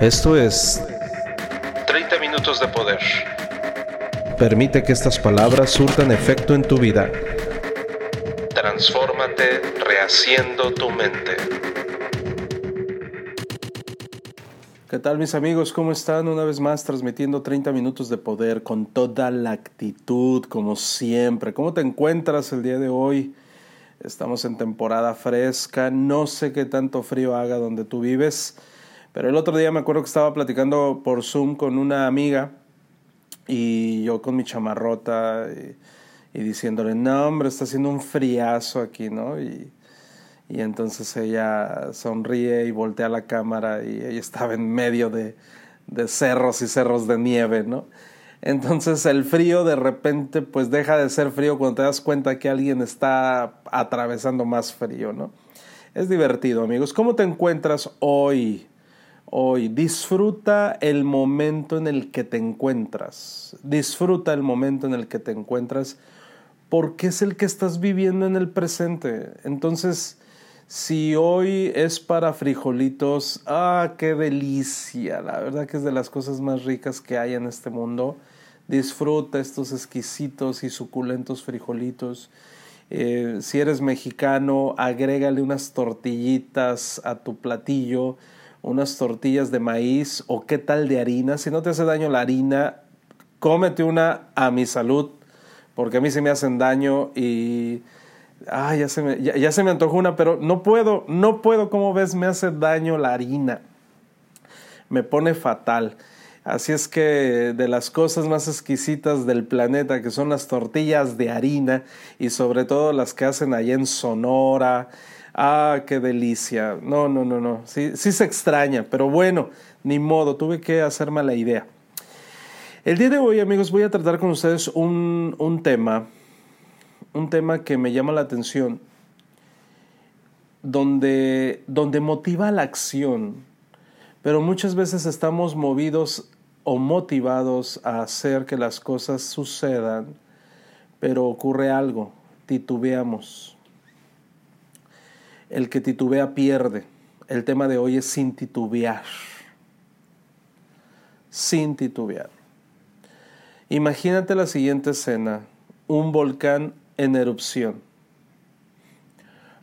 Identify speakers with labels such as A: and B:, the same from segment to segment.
A: Esto es
B: 30 minutos de poder.
A: Permite que estas palabras surtan efecto en tu vida.
B: Transfórmate rehaciendo tu mente.
A: ¿Qué tal mis amigos? ¿Cómo están? Una vez más transmitiendo 30 minutos de poder con toda la actitud, como siempre. ¿Cómo te encuentras el día de hoy? Estamos en temporada fresca, no sé qué tanto frío haga donde tú vives. Pero el otro día me acuerdo que estaba platicando por Zoom con una amiga y yo con mi chamarrota y, diciéndole, no hombre, está haciendo un friazo aquí, ¿no? Y, y, entonces ella sonríe y voltea la cámara y ella estaba en medio de, de cerros y cerros de nieve, ¿no? Entonces el frío de repente pues deja de ser frío cuando te das cuenta que alguien está atravesando más frío, ¿no? Es divertido, amigos. ¿Cómo te encuentras hoy? Hoy. Disfruta el momento en el que te encuentras. Disfruta el momento en el que te encuentras porque es el que estás viviendo en el presente. Entonces, si hoy es para frijolitos, ah, qué delicia. La verdad que es de las cosas más ricas que hay en este mundo. Disfruta estos exquisitos y suculentos frijolitos. Eh, si eres mexicano, agrégale unas tortillitas a tu platillo unas tortillas de maíz o qué tal de harina. Si no te hace daño la harina, cómete una a mi salud, porque a mí se me hacen daño y... Ah, ya se, me, ya, se me antojó una, pero no puedo, no puedo, como ves, me hace daño la harina. Me pone fatal. Así es que de las cosas más exquisitas del planeta, que son las tortillas de harina y sobre todo las que hacen allá en Sonora, Ah, qué delicia. No, no, no, no. Sí, sí se extraña, pero bueno, ni modo, tuve que hacerme la idea. El día de hoy, amigos, voy a tratar con ustedes un, un tema, un tema que me llama la atención, donde, donde motiva la acción, pero muchas veces estamos movidos o motivados a hacer que las cosas sucedan, pero ocurre algo, titubeamos el que titubea pierde. El tema de hoy es sin titubear. Sin titubear. Imagínate la siguiente escena. Un volcán en erupción.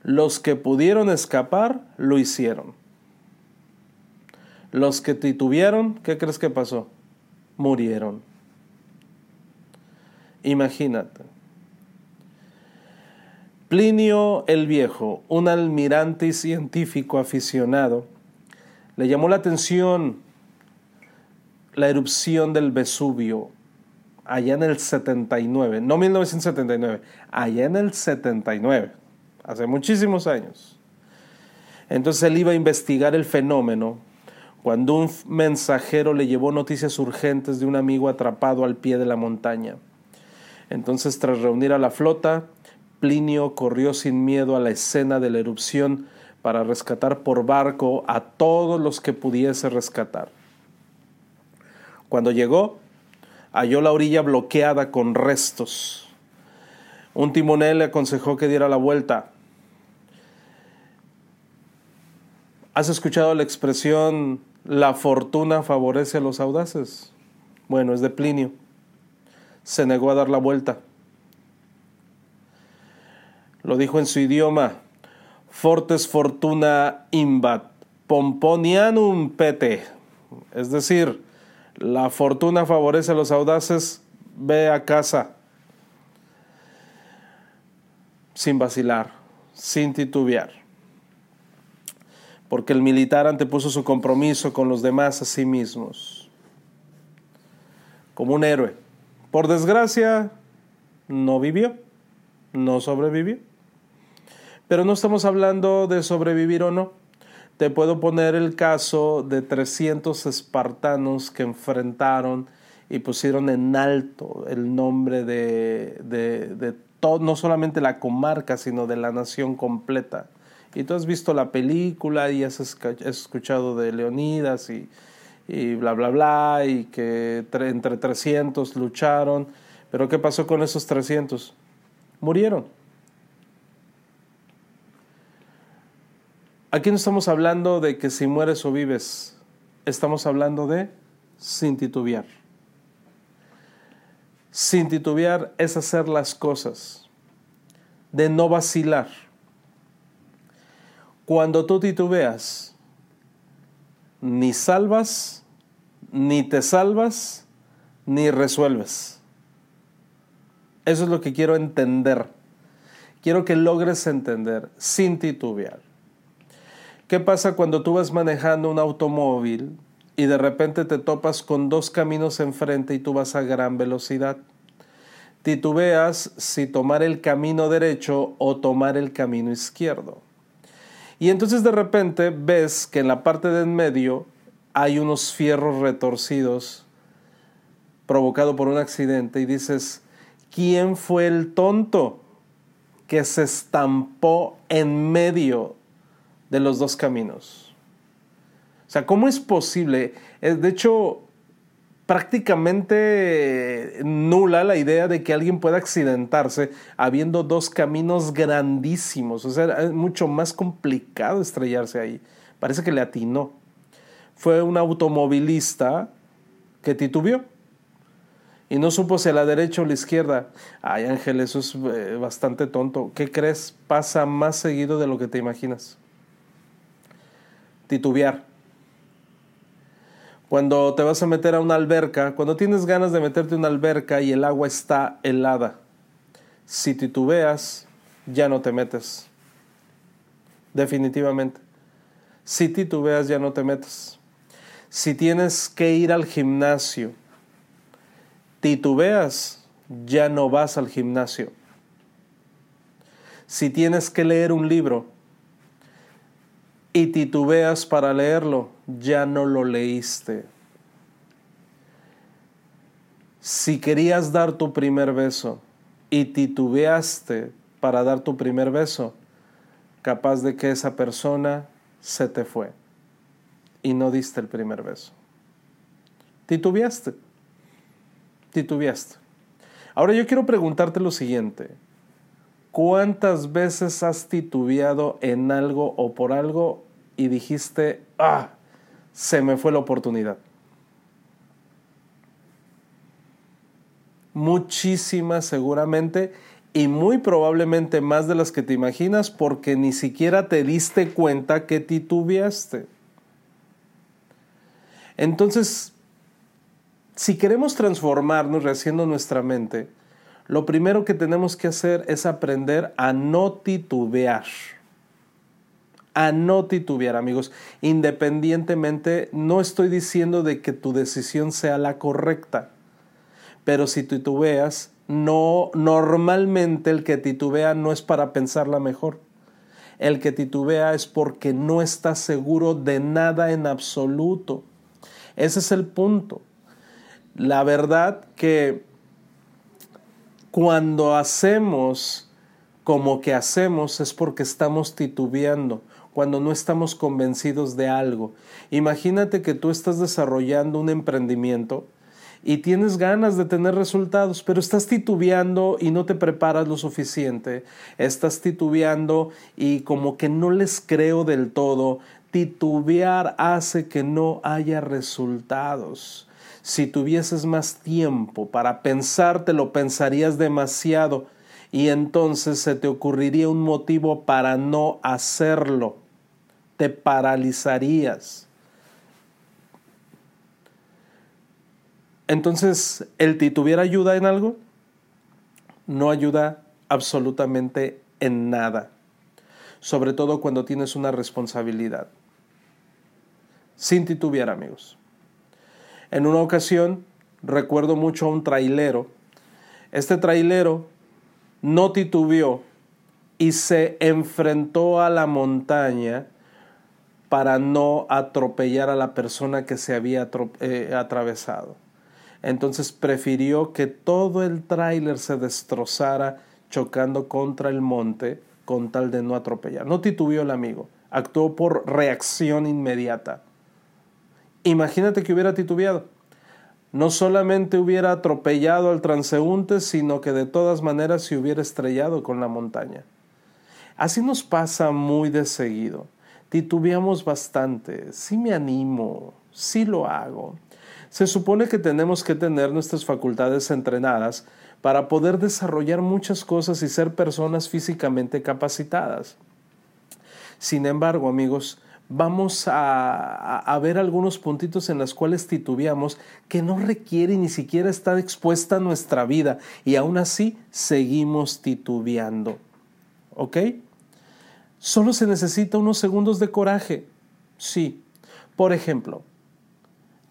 A: Los que pudieron escapar lo hicieron. Los que titubearon, ¿qué crees que pasó? Murieron. Imagínate. Plinio el Viejo, un almirante y científico aficionado, le llamó la atención la erupción del Vesubio allá en el 79, no 1979, allá en el 79, hace muchísimos años. Entonces él iba a investigar el fenómeno cuando un mensajero le llevó noticias urgentes de un amigo atrapado al pie de la montaña. Entonces, tras reunir a la flota, Plinio corrió sin miedo a la escena de la erupción para rescatar por barco a todos los que pudiese rescatar. Cuando llegó, halló la orilla bloqueada con restos. Un timonel le aconsejó que diera la vuelta. ¿Has escuchado la expresión la fortuna favorece a los audaces? Bueno, es de Plinio. Se negó a dar la vuelta lo dijo en su idioma, fortes fortuna imbat pomponianum pete, es decir, la fortuna favorece a los audaces, ve a casa, sin vacilar, sin titubear, porque el militar antepuso su compromiso con los demás a sí mismos, como un héroe. Por desgracia, no vivió, no sobrevivió. Pero no estamos hablando de sobrevivir o no. Te puedo poner el caso de 300 espartanos que enfrentaron y pusieron en alto el nombre de, de, todo, no solamente la comarca, sino de la nación completa. Y tú has visto la película y has escuchado de Leonidas y, y bla, bla, bla, y que entre 300 lucharon. Pero ¿qué pasó con esos 300? Murieron. Aquí no estamos hablando de que si mueres o vives. estamos hablando de sin titubear. Sin titubear es hacer las cosas, de no vacilar. Cuando tú titubeas, ni salvas, ni te salvas, ni resuelves. Eso es lo que quiero entender. Quiero que logres entender sin titubear. ¿Qué pasa cuando tú vas manejando un automóvil y de repente te topas con dos caminos enfrente y tú vas a gran velocidad? Titubeas si tomar el camino derecho o tomar el camino izquierdo. Y entonces de repente ves que en la parte de en medio hay unos fierros retorcidos provocado por un accidente y dices, ¿quién fue el tonto que se estampó en medio de los dos caminos? O sea, ¿cómo es posible? Eh, de hecho, prácticamente nula la idea de que alguien pueda accidentarse habiendo dos caminos grandísimos. O sea, es mucho más complicado estrellarse ahí. Parece que le atinó. Fue un automovilista que titubeó y no supo si a la derecha o la izquierda. Ay, Ángel, eso es eh, bastante tonto. ¿Qué crees? Pasa más seguido de lo que te imaginas. Titubear. Cuando te vas a meter a una alberca, cuando tienes ganas de meterte a una alberca y el agua está helada, si titubeas, ya no te metes. Definitivamente. Si titubeas, ya no te metes. Si tienes que ir al gimnasio, titubeas, ya no vas al gimnasio. Si tienes que leer un libro y titubeas para leerlo, ya no lo leíste. Si querías dar tu primer beso y titubeaste para dar tu primer beso, capaz de que esa persona se te fue y no diste el primer beso. Titubeaste titubeaste. Ahora yo quiero preguntarte lo siguiente. ¿Cuántas veces has titubeado en algo o por algo y dijiste, ah, se me fue la oportunidad? Muchísimas seguramente y muy probablemente más de las que te imaginas porque ni siquiera te diste cuenta que titubeaste. Entonces, si queremos transformarnos rehaciendo nuestra mente, lo primero que tenemos que hacer es aprender a no titubear. A no titubear, amigos. Independientemente, no estoy diciendo de que tu decisión sea la correcta, pero si titubeas, no normalmente el que titubea no es para pensarla mejor. El que titubea es porque no está seguro de nada en absoluto. Ese es el punto. La verdad que cuando hacemos como que hacemos es porque estamos titubeando, cuando no estamos convencidos de algo. Imagínate que tú estás desarrollando un emprendimiento y tienes ganas de tener resultados, pero estás titubeando y no te preparas lo suficiente, estás titubeando y como que no les creo del todo, titubear hace que no haya resultados. Si tuvieses más tiempo para pensarte, lo pensarías demasiado y entonces se te ocurriría un motivo para no hacerlo. Te paralizarías. Entonces, ¿el titubear ayuda en algo? No ayuda absolutamente en nada, sobre todo cuando tienes una responsabilidad. Sin titubear, amigos. En una ocasión recuerdo mucho a un trailero. Este trailero no titubeó y se enfrentó a la montaña para no atropellar a la persona que se había eh, atravesado. Entonces prefirió que todo el tráiler se destrozara chocando contra el monte con tal de no atropellar. No titubeó el amigo, actuó por reacción inmediata. Imagínate que hubiera titubeado. No solamente hubiera atropellado al transeúnte, sino que de todas maneras se hubiera estrellado con la montaña. Así nos pasa muy de seguido. Titubeamos bastante. Sí me animo, Sí lo hago. Se supone que tenemos que tener nuestras facultades entrenadas para poder desarrollar muchas cosas y ser personas físicamente capacitadas. Sin embargo, amigos, vamos a, ver algunos puntitos en los cuales titubeamos que no requiere ni siquiera estar expuesta nuestra vida y aún así seguimos titubeando. ¿Ok? Solo se necesita unos segundos de coraje. Sí. Por ejemplo,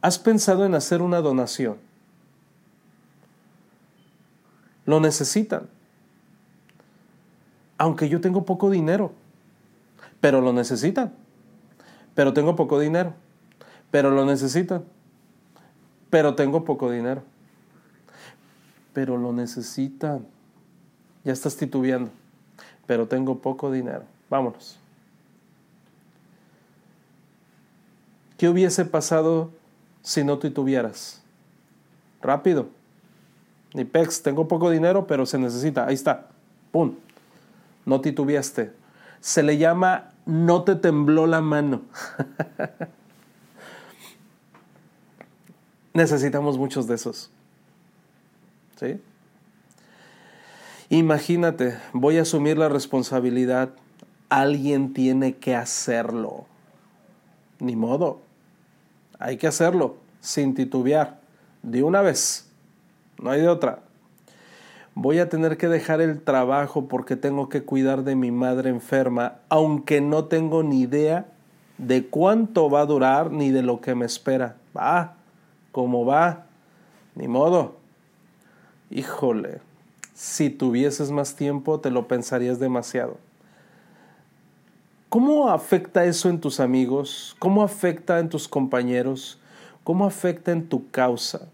A: ¿has pensado en hacer una donación? Lo necesitan. Aunque yo tengo poco dinero, pero lo necesitan pero tengo poco dinero, pero lo necesitan, pero tengo poco dinero, pero lo necesitan. Ya estás titubeando, pero tengo poco dinero. Vámonos. ¿Qué hubiese pasado si no titubearas? Rápido. Ni pex, tengo poco dinero, pero se necesita. Ahí está. ¡Pum! No titubeaste. Se le llama no te tembló la mano. Necesitamos muchos de esos. ¿Sí? Imagínate, voy a asumir la responsabilidad. Alguien tiene que hacerlo. Ni modo. Hay que hacerlo sin titubear. De una vez. No hay de otra voy a tener que dejar el trabajo porque tengo que cuidar de mi madre enferma, aunque no tengo ni idea de cuánto va a durar ni de lo que me espera. Va, como va, ni modo. Híjole, si tuvieses más tiempo te lo pensarías demasiado. ¿Cómo afecta eso en tus amigos? ¿Cómo afecta en tus compañeros? ¿Cómo afecta en tu causa?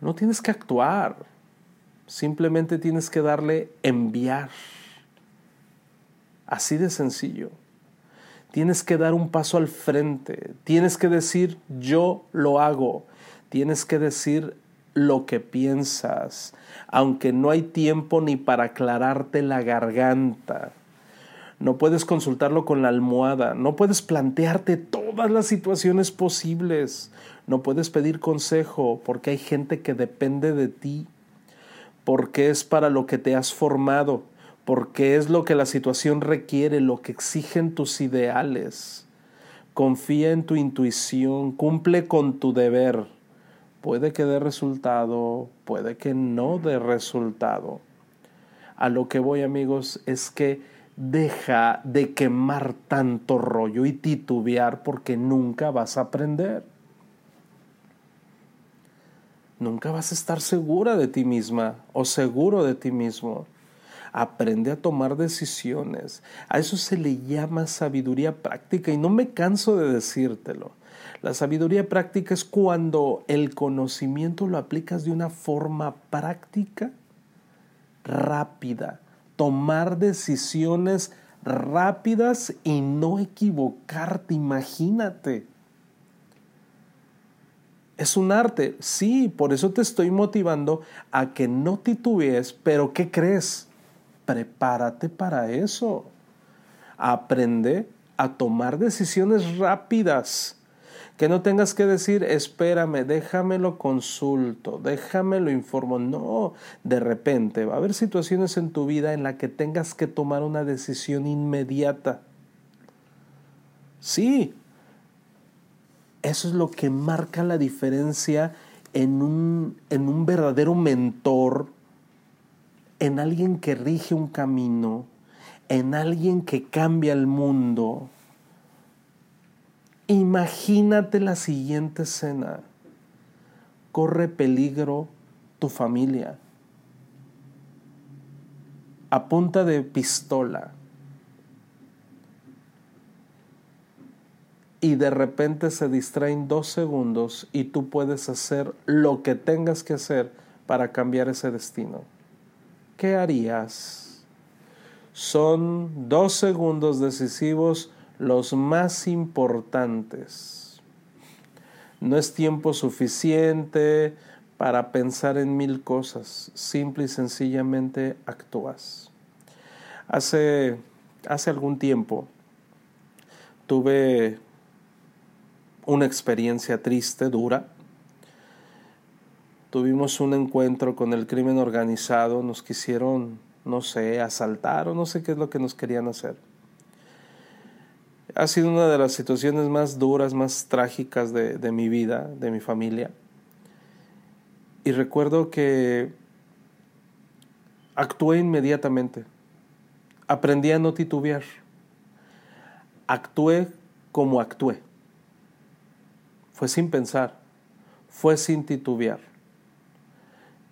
A: No tienes que actuar Simplemente tienes que darle enviar. Así de sencillo. Tienes que dar un paso al frente. Tienes que decir yo lo hago. Tienes que decir lo que piensas, aunque no hay tiempo ni para aclararte la garganta. No puedes consultarlo con la almohada, no puedes plantearte todas las situaciones posibles, no puedes pedir consejo porque hay gente que depende de ti porque es para lo que te has formado, porque es lo que la situación requiere, lo que exigen tus ideales. Confía en tu intuición, cumple con tu deber. Puede que dé resultado, puede que no dé resultado. A lo que voy amigos es que deja de quemar tanto rollo y titubear porque nunca vas a aprender nunca vas a estar segura de ti misma o seguro de ti mismo. Aprende a tomar decisiones. A eso se le llama sabiduría práctica y no me canso de decírtelo. La sabiduría práctica es cuando el conocimiento lo aplicas de una forma práctica, rápida. Tomar decisiones rápidas y no equivocarte, imagínate. Es un arte, sí, por eso te estoy motivando a que no titubees, pero ¿qué crees? Prepárate para eso. Aprende a tomar decisiones rápidas. Que no tengas que decir, espérame, déjamelo consulto, déjamelo informo. No, de repente va a haber situaciones en tu vida en las que tengas que tomar una decisión inmediata. Sí, eso es lo que marca la diferencia en un, en un verdadero mentor, en alguien que rige un camino, en alguien que cambia el mundo. Imagínate la siguiente escena. Corre peligro tu familia. A punta de pistola y de repente se distraen dos segundos y tú puedes hacer lo que tengas que hacer para cambiar ese destino. ¿Qué harías? Son dos segundos decisivos los más importantes. No es tiempo suficiente para pensar en mil cosas, simple y sencillamente actúas. Hace, hace algún tiempo tuve una experiencia triste, dura. Tuvimos un encuentro con el crimen organizado, nos quisieron, no sé, asaltar o no sé qué es lo que nos querían hacer. Ha sido una de las situaciones más duras, más trágicas de, de mi vida, de mi familia. Y recuerdo que actué inmediatamente. Aprendí a no titubear. Actué como actué. Fue sin pensar, fue sin titubear.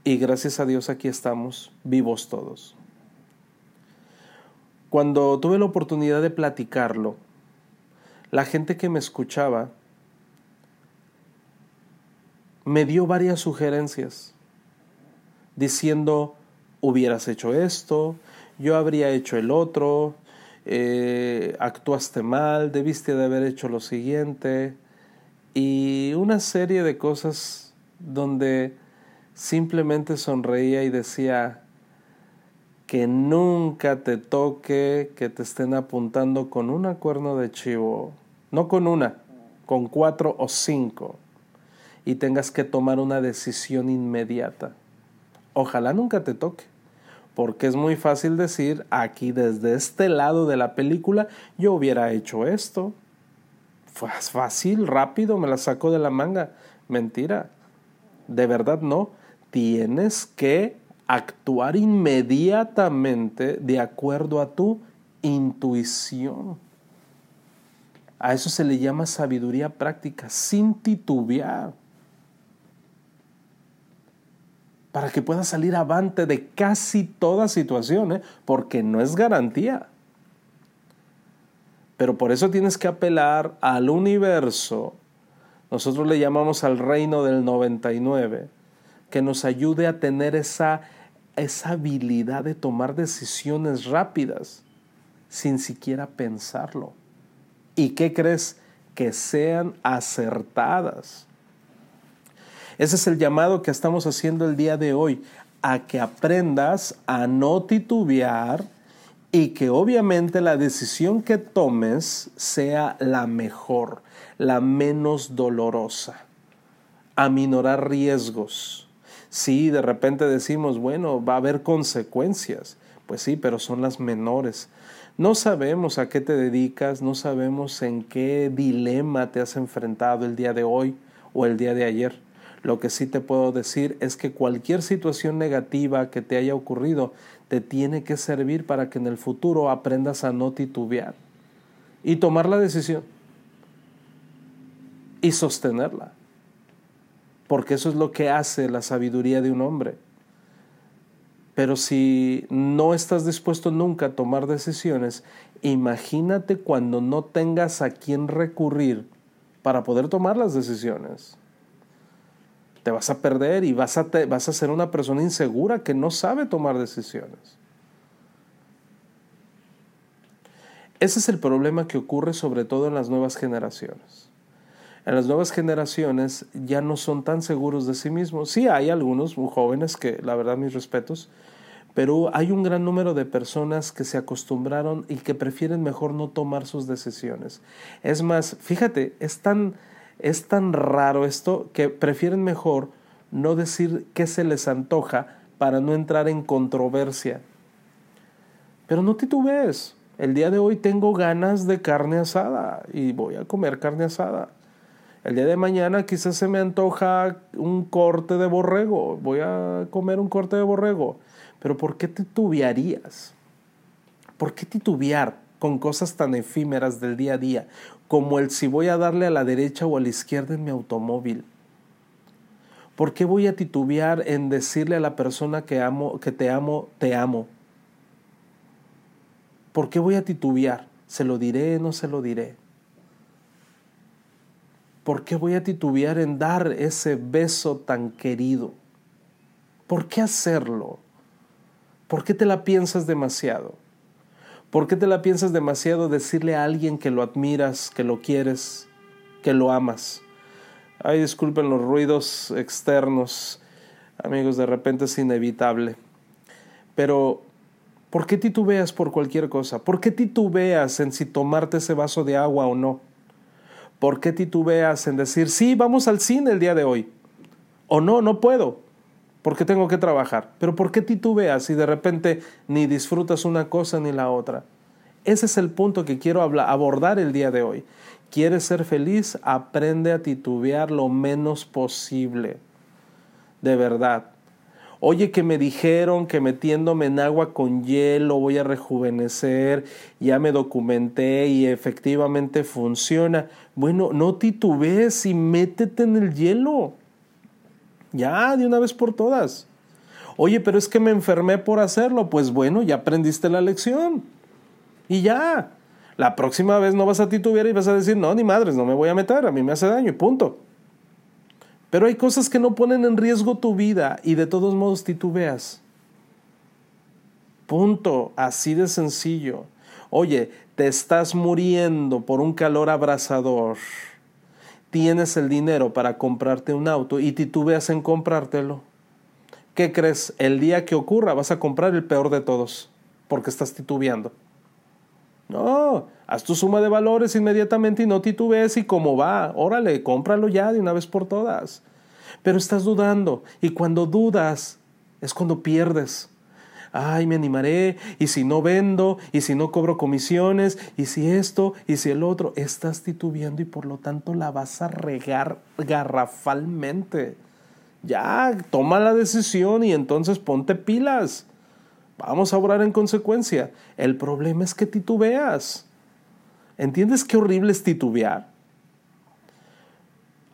A: Y gracias a Dios aquí estamos, vivos todos. Cuando tuve la oportunidad de platicarlo, la gente que me escuchaba me dio varias sugerencias diciendo, hubieras hecho esto, yo habría hecho el otro, eh, actuaste mal, debiste de haber hecho lo siguiente, y una serie de cosas donde simplemente sonreía y decía que nunca te toque que te estén apuntando con una cuerno de chivo, no con una, con cuatro o cinco, y tengas que tomar una decisión inmediata. Ojalá nunca te toque porque es muy fácil decir aquí desde este lado de la película yo hubiera hecho esto. Fácil, rápido, me la saco de la manga. Mentira. De verdad no. Tienes que actuar inmediatamente de acuerdo a tu intuición. A eso se le llama sabiduría práctica, sin titubear. para que puedas salir avante de casi toda situación, ¿eh? porque no es garantía. Pero por eso tienes que apelar al universo, nosotros le llamamos al reino del 99, que nos ayude a tener esa, esa habilidad de tomar decisiones rápidas, sin siquiera pensarlo. ¿Y qué crees? Que sean acertadas. Ese es el llamado que estamos haciendo el día de hoy, a que aprendas a no titubear y que obviamente la decisión que tomes sea la mejor, la menos dolorosa. Aminorar riesgos. Sí, de repente decimos, bueno, va a haber consecuencias. Pues sí, pero son las menores. No sabemos a qué te dedicas, no sabemos en qué dilema te has enfrentado el día de hoy o el día de ayer. Lo que sí te puedo decir es que cualquier situación negativa que te haya ocurrido te tiene que servir para que en el futuro aprendas a no titubear y tomar la decisión y sostenerla. Porque eso es lo que hace la sabiduría de un hombre. Pero si no estás dispuesto nunca a tomar decisiones, imagínate cuando no tengas a quién recurrir para poder tomar las decisiones te vas a perder y vas a, vas a ser una persona insegura que no sabe tomar decisiones. Ese es el problema que ocurre sobre todo en las nuevas generaciones. En las nuevas generaciones ya no son tan seguros de sí mismos. Sí hay algunos jóvenes que, la verdad, mis respetos, pero hay un gran número de personas que se acostumbraron y que prefieren mejor no tomar sus decisiones. Es más, fíjate, es tan, es tan raro esto que prefieren mejor no decir qué se les antoja para no entrar en controversia. Pero no titubees. El día de hoy tengo ganas de carne asada y voy a comer carne asada. El día de mañana quizás se me antoja un corte de borrego. Voy a comer un corte de borrego. Pero ¿por qué titubearías? ¿Por qué titubear con cosas tan efímeras del día a día? Como el si voy a darle a la derecha o a la izquierda en mi automóvil. ¿Por qué voy a titubear en decirle a la persona que amo, que te amo, te amo? ¿Por qué voy a titubear? ¿Se lo diré, no se lo diré? ¿Por qué voy a titubear en dar ese beso tan querido? ¿Por qué hacerlo? ¿Por qué te la piensas demasiado? ¿Por qué te la piensas demasiado decirle a alguien que lo admiras, que lo quieres, que lo amas? Ay, disculpen los ruidos externos, amigos, de repente es inevitable. Pero, ¿por qué titubeas por cualquier cosa? ¿Por qué titubeas en si tomarte ese vaso de agua o no? ¿Por qué titubeas en decir, sí, vamos al cine el día de hoy? O no, no puedo, porque tengo que trabajar. Pero ¿por qué titubeas si de repente ni disfrutas una cosa ni la otra? Ese es el punto que quiero abordar el día de hoy. ¿Quieres ser feliz? Aprende a titubear lo menos posible. De verdad. Oye, que me dijeron que metiéndome en agua con hielo voy a rejuvenecer, ya me documenté y efectivamente funciona. Bueno, no titubees y métete en el hielo. Ya, de una vez por todas. Oye, pero es que me enfermé por hacerlo. Pues bueno, ya aprendiste la lección. Y ya. La próxima vez no vas a titubear y vas a decir, no, ni madres, no me voy a meter, a mí me hace daño y punto. Pero hay cosas que no ponen en riesgo tu vida y de todos modos titubeas. Punto, así de sencillo. Oye, te estás muriendo por un calor abrasador. Tienes el dinero para comprarte un auto y titubeas en comprártelo. ¿Qué crees? El día que ocurra vas a comprar el peor de todos, porque estás titubeando. No, haz tu suma de valores inmediatamente y no titubees y cómo va, órale, cómpralo ya de una vez por todas. Pero estás dudando y cuando dudas es cuando pierdes. Ay, me animaré, y si no vendo, y si no cobro comisiones, y si esto, y si el otro, estás titubeando y por lo tanto la vas a regar garrafalmente. Ya, toma la decisión y entonces ponte pilas. Vamos a obrar en consecuencia. El problema es que titubeas. ¿Entiendes qué horrible es titubear?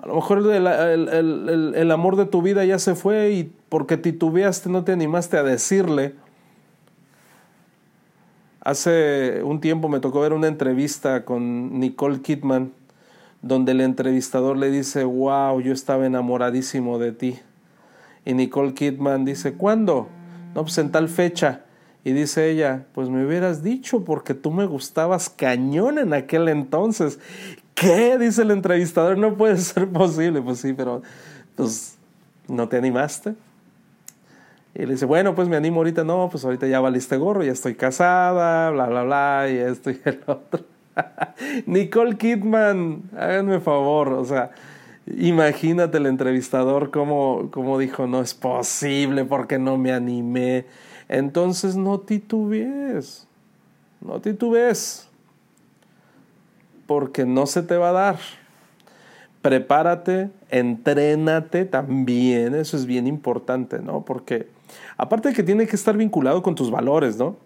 A: A lo mejor el, el, amor de tu vida ya se fue y porque titubeaste no te animaste a decirle. Hace un tiempo me tocó ver una entrevista con Nicole Kidman donde el entrevistador le dice, wow, yo estaba enamoradísimo de ti. Y Nicole Kidman dice, ¿cuándo? No, pues en tal fecha. Y dice ella, pues me hubieras dicho porque tú me gustabas cañón en aquel entonces. ¿Qué? Dice el entrevistador, no puede ser posible. Pues sí, pero pues no te animaste. Y le dice, bueno, pues me animo ahorita. No, pues ahorita ya valiste gorro, ya estoy casada, bla, bla, bla, y esto y el otro. Nicole Kidman, háganme favor, o sea, imagínate el entrevistador como, como dijo, no es posible porque no me animé. Entonces no titubees, no titubees, porque no se te va a dar. Prepárate, entrénate también, eso es bien importante, ¿no? Porque aparte de que tiene que estar vinculado con tus valores, ¿no?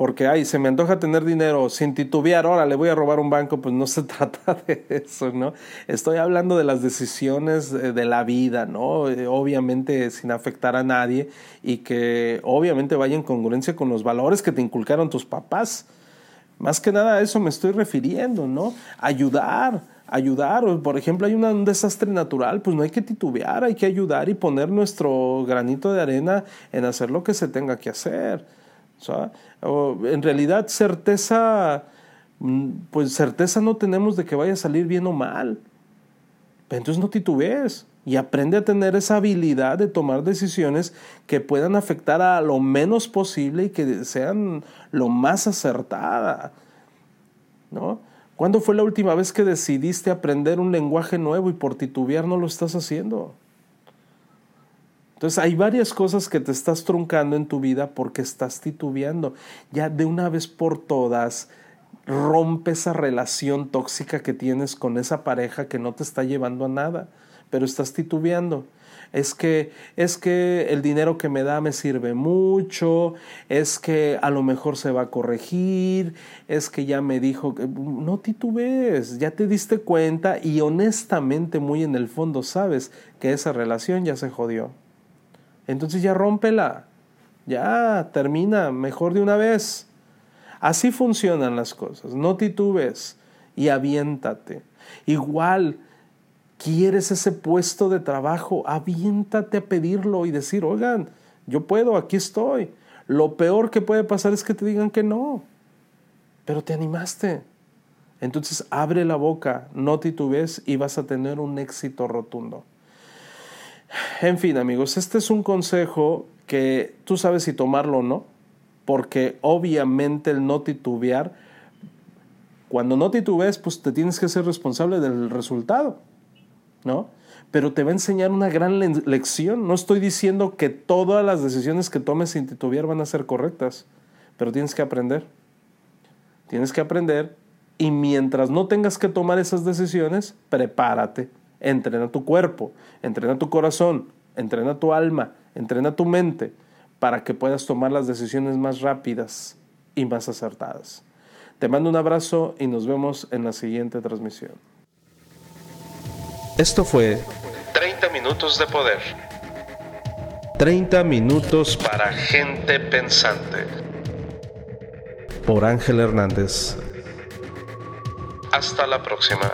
A: porque, ay, se me antoja tener dinero sin titubear, ahora le voy a robar un banco, pues no se trata de eso, ¿no? Estoy hablando de las decisiones de la vida, ¿no? Eh, obviamente sin afectar a nadie y que obviamente vaya en congruencia con los valores que te inculcaron tus papás. Más que nada a eso me estoy refiriendo, ¿no? Ayudar, ayudar. Por ejemplo, hay un desastre natural, pues no hay que titubear, hay que ayudar y poner nuestro granito de arena en hacer lo que se tenga que hacer. en realidad certeza, mm, pues certeza no tenemos de que vaya a salir bien o mal. Entonces no titubees y aprende a tener esa habilidad de tomar decisiones que puedan afectar a lo menos posible y que sean lo más acertada. ¿No? ¿Cuándo fue la última vez que decidiste aprender un lenguaje nuevo y por titubear no lo estás haciendo? Entonces hay varias cosas que te estás truncando en tu vida porque estás titubeando. Ya de una vez por todas, rompe esa relación tóxica que tienes con esa pareja que no te está llevando a nada, pero estás titubeando. Es que es que el dinero que me da me sirve mucho, es que a lo mejor se va a corregir, es que ya me dijo que no titubees, ya te diste cuenta y honestamente muy en el fondo sabes que esa relación ya se jodió. Entonces ya rómpela, ya termina, mejor de una vez. Así funcionan las cosas, no titubes y aviéntate. Igual, quieres ese puesto de trabajo, aviéntate a pedirlo y decir, oigan, yo puedo, aquí estoy. Lo peor que puede pasar es que te digan que no, pero te animaste. Entonces abre la boca, no titubes y vas a tener un éxito rotundo. En fin, amigos, este es un consejo que tú sabes si tomarlo o no, porque obviamente el no titubear Cuando no titubees, pues te tienes que ser responsable del resultado, ¿no? Pero te va a enseñar una gran lección. No estoy diciendo que todas las decisiones que tomes sin titubear van a ser correctas, pero tienes que aprender. Tienes que aprender y mientras no tengas que tomar esas decisiones, prepárate. Entrena tu cuerpo, entrena tu corazón, entrena tu alma, entrena tu mente para que puedas tomar las decisiones más rápidas y más acertadas. Te mando un abrazo y nos vemos en la siguiente transmisión.
B: Esto fue 30 minutos de poder.
A: 30 minutos
B: para gente pensante.
A: Por Ángel Hernández.
B: Hasta la próxima.